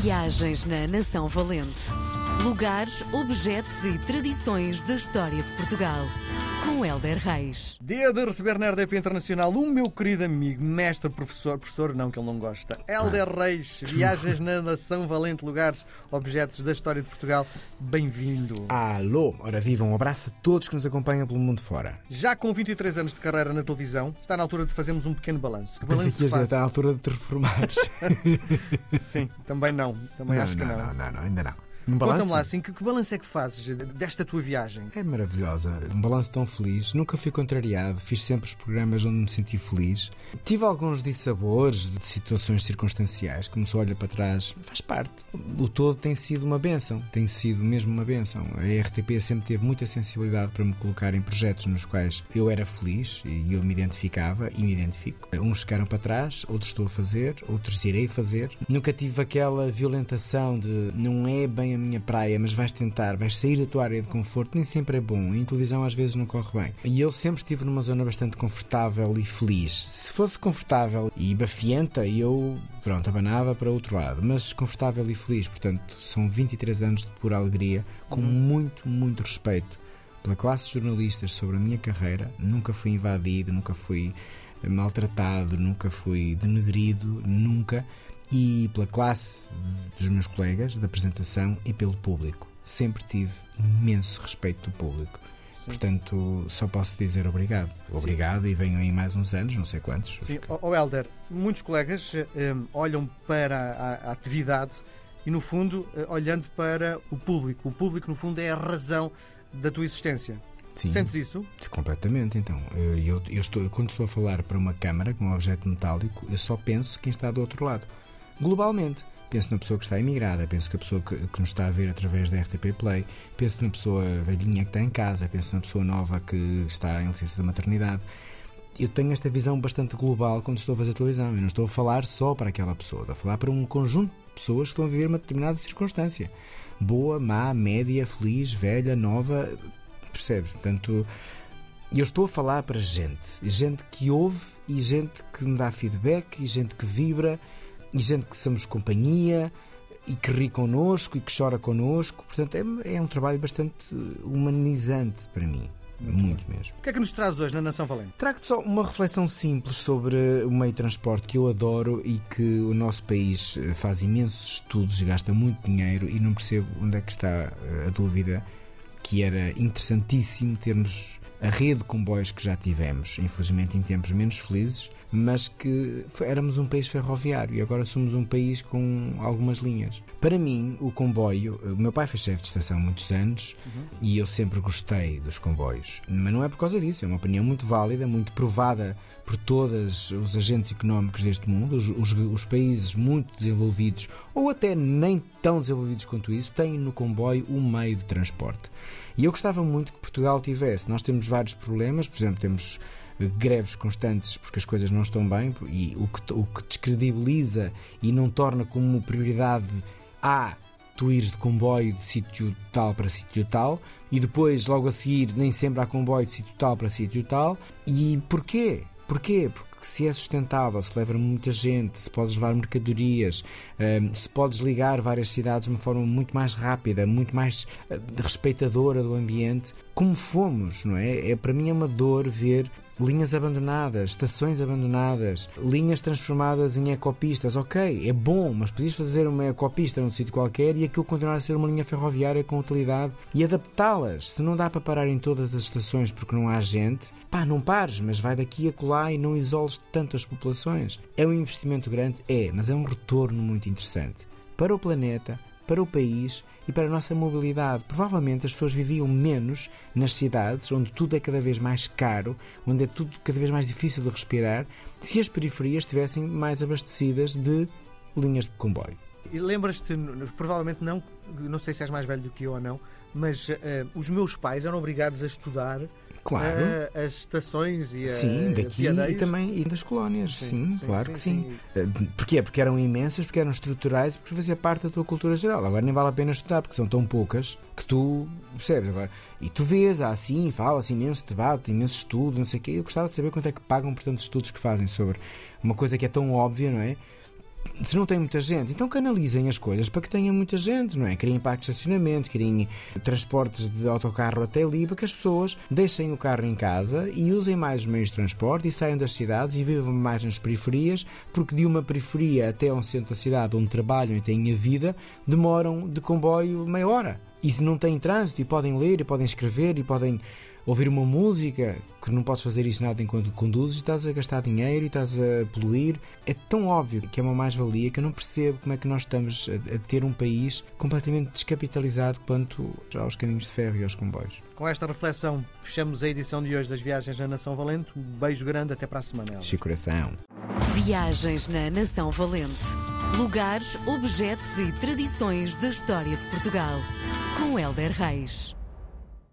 Viagens na Nação Valente. Lugares, objetos e tradições da história de Portugal. Com Helder Reis. Dia de receber na RDP Internacional o meu querido amigo, mestre, professor, professor não que ele não gosta, Helder Reis, viagens na Nação Valente, lugares, objetos da história de Portugal. Bem-vindo. Alô, ora viva, um abraço a todos que nos acompanham pelo mundo fora. Já com 23 anos de carreira na televisão, está na altura de fazermos um pequeno balanço. Que Pensei balanço que ias dizer, faz? está à altura de te reformares. Sim, também não. Também não, acho que não. não, não, não, ainda não. Um Conta-me lá, assim, que, que balanço é que fazes desta tua viagem? é maravilhosa, um balanço tão feliz. Nunca fui contrariado, fiz sempre os programas onde me senti feliz. Tive alguns dissabores de situações circunstanciais, como se olha para trás, faz parte. O todo tem sido uma benção, tem sido mesmo uma benção. A RTP sempre teve muita sensibilidade para me colocar em projetos nos quais eu era feliz e eu me identificava e me identifico. Uns ficaram para trás, outros estou a fazer, outros irei fazer. Nunca tive aquela violentação de não é bem a minha praia, mas vais tentar, vais sair da tua área de conforto, nem sempre é bom. Em televisão às vezes não corre bem. E eu sempre estive numa zona bastante confortável e feliz. Se fosse confortável e bafienta, eu, pronto, abanava para outro lado. Mas confortável e feliz, portanto, são 23 anos de pura alegria, com muito, muito respeito pela classe de jornalistas sobre a minha carreira. Nunca fui invadido, nunca fui maltratado, nunca fui denegrido, nunca. E pela classe dos meus colegas da apresentação e pelo público. Sempre tive imenso respeito do público. Portanto, só posso dizer obrigado. Obrigado e venham aí mais uns anos, não sei quantos. Sim, ó Helder, muitos colegas eh, olham para a, a atividade e, no fundo, eh, olhando para o público. O público, no fundo, é a razão da tua existência. Sim. Sentes isso? Completamente, então. Eu, eu- eu estou, quando estou a falar para uma câmara com um objeto metálico, eu só penso quem está do outro lado. Globalmente. Penso na pessoa que está imigrada, penso que a pessoa que, que nos está a ver através da RTP Play, penso na pessoa velhinha que está em casa, penso na pessoa nova que está em licença da maternidade. Eu tenho esta visão bastante global quando estou a fazer televisão. Eu não estou a falar só para aquela pessoa, estou a falar para um conjunto de pessoas que estão a viver uma determinada circunstância. Boa, má, média, feliz, velha, nova. Percebes? Portanto, eu estou a falar para gente, gente que ouve e gente que me dá feedback e gente que vibra e gente que somos companhia e que ri connosco e que chora connosco. Portanto, é, é um trabalho bastante humanizante para mim. Muito, mesmo. O que é que nos traz hoje na Nação Valente? Trago-te só uma reflexão simples sobre o meio de transporte que eu adoro e que o nosso país eh, faz imensos estudos e gasta muito dinheiro e não percebo onde é que está eh, a dúvida que era interessantíssimo termos a rede de comboios que já tivemos, infelizmente em tempos menos felizes, mas que éramos um país ferroviário e agora somos um país com algumas linhas. Para mim, o comboio, o meu pai foi chefe de estação há muitos anos e eu sempre gostei dos comboios, mas não é por causa disso, é uma opinião muito válida, muito provada por todos os agentes económicos deste mundo, os, os- os países muito desenvolvidos ou até nem tão desenvolvidos quanto isso, têm no comboio um meio de transporte. E eu gostava muito que Portugal tivesse. Nós temos vários problemas, por exemplo, temos eh, greves constantes porque as coisas não estão bem e o que, o que descredibiliza e não torna como prioridade A tu ires de comboio de sítio tal para sítio tal e depois logo a seguir nem sempre há comboio de sítio tal para sítio tal e porquê? Porquê? Porque se é sustentável, se leva muita gente, se podes levar mercadorias, hum, se podes ligar várias cidades de uma forma muito mais rápida, muito mais eh, respeitadora do ambiente, como fomos, não é? é? Para mim é uma dor ver linhas abandonadas, estações abandonadas, linhas transformadas em ecopistas. Ok, é bom, mas podias fazer uma ecopista num sítio qualquer e aquilo continuar a ser uma linha ferroviária com utilidade e adaptá-las. Se não dá para parar em todas as estações porque não há gente, pá, não pares, mas vai daqui a colar e não isoles tanto as populações. É um investimento grande? É, mas é um retorno muito interessante para o planeta, para o país e para a nossa mobilidade. Provavelmente as pessoas viviam menos nas cidades, onde tudo é cada vez mais caro, onde é tudo cada vez mais difícil de respirar, se as periferias estivessem mais abastecidas de linhas de comboio. E lembras-te, provavelmente não, não sei se és mais velho do que eu ou não, mas eh, os meus pais eram obrigados a estudar Claro. eh, as estações e a Sim, daqui piadeiros. e também e das colónias, sim, claro que sim. sim. Eh, Porquê? Porque eram imensas, porque eram estruturais, porque fazia parte da tua cultura geral. Agora nem vale a pena estudar, porque são tão poucas que tu percebes agora. E tu vês, há assim, fala-se imenso debate, imenso estudo, não sei o quê. Eu gostava de saber quanto é que pagam por tantos estudos que fazem sobre uma coisa que é tão óbvia, não é? Se não tem muita gente, então canalizem as coisas para que tenha muita gente, não é? Criem parques de estacionamento, criem transportes de autocarro até ali, para que as pessoas deixem o carro em casa e usem mais os meios de transporte e saiam das cidades e vivam mais nas periferias, porque de uma periferia até um centro da cidade onde trabalham e têm a vida, demoram de comboio meia hora. E se não têm trânsito e podem ler e podem escrever e podem ouvir uma música, que não podes fazer isso nada enquanto conduzes, estás a gastar dinheiro e estás a poluir. É tão óbvio que é uma mais-valia que eu não percebo como é que nós estamos a, ter um país completamente descapitalizado quanto aos caminhos de ferro e aos comboios. Com esta reflexão, fechamos a edição de hoje das Viagens na Nação Valente. Um beijo grande, até para a semana. Chico Coração. Viagens na Nação Valente. Lugares, objetos e tradições da história de Portugal. Com Helder Reis.